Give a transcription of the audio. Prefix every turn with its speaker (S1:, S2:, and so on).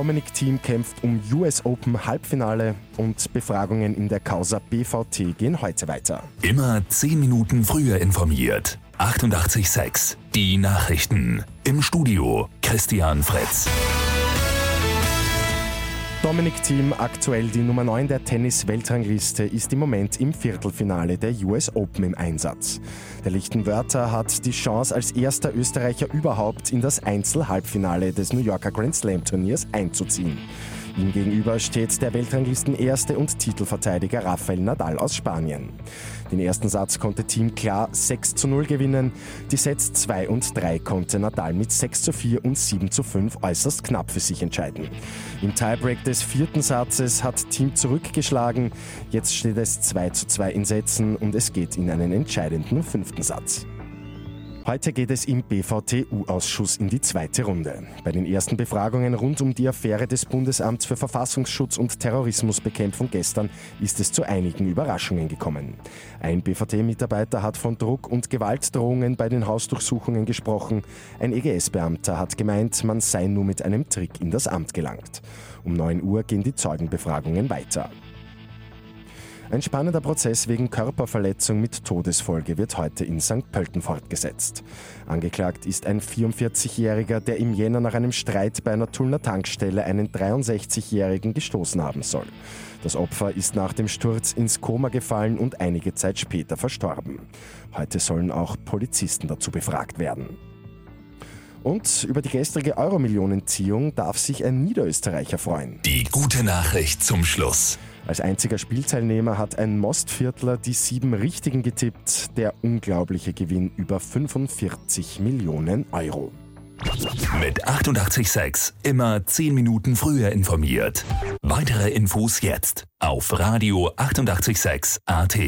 S1: Dominik Thiem kämpft um US Open Halbfinale und Befragungen in der Causa BVT gehen heute weiter.
S2: Immer 10 Minuten früher informiert. 88.6 Die Nachrichten. Im Studio Christian Fritz.
S1: Dominik Thiem, aktuell die Nummer 9 der Tennis-Weltrangliste, ist im Moment im Viertelfinale der US Open im Einsatz. Der Lichtenwörter hat die Chance, als erster Österreicher überhaupt in das Einzel-Halbfinale des New Yorker Grand Slam Turniers einzuziehen. Ihm gegenüber steht der Weltranglisten-Erste und Titelverteidiger Rafael Nadal aus Spanien. Den ersten Satz konnte Team klar 6 zu 0 gewinnen. Die Sets 2 und 3 konnte Nadal mit 6 zu 4 und 7 zu 5 äußerst knapp für sich entscheiden. Im Tiebreak des vierten Satzes hat Team zurückgeschlagen. Jetzt steht es 2 zu 2 in Sätzen und es geht in einen entscheidenden fünften Satz. Heute geht es im BVTU-Ausschuss in die zweite Runde. Bei den ersten Befragungen rund um die Affäre des Bundesamts für Verfassungsschutz und Terrorismusbekämpfung gestern ist es zu einigen Überraschungen gekommen. Ein BVT-Mitarbeiter hat von Druck und Gewaltdrohungen bei den Hausdurchsuchungen gesprochen. Ein EGS-Beamter hat gemeint, man sei nur mit einem Trick in das Amt gelangt. Um 9 Uhr gehen die Zeugenbefragungen weiter. Ein spannender Prozess wegen Körperverletzung mit Todesfolge wird heute in St. Pölten fortgesetzt. Angeklagt ist ein 44-Jähriger, der im Jänner nach einem Streit bei einer Tullner Tankstelle einen 63-Jährigen gestoßen haben soll. Das Opfer ist nach dem Sturz ins Koma gefallen und einige Zeit später verstorben. Heute sollen auch Polizisten dazu befragt werden. Und über die gestrige Euro-Millionenziehung darf sich ein Niederösterreicher freuen.
S2: Die gute Nachricht zum Schluss.
S1: Als einziger Spielteilnehmer hat ein Mostviertler die sieben Richtigen getippt. Der unglaubliche Gewinn über 45 Millionen Euro.
S2: Mit 886 immer 10 Minuten früher informiert. Weitere Infos jetzt auf Radio 886 AT.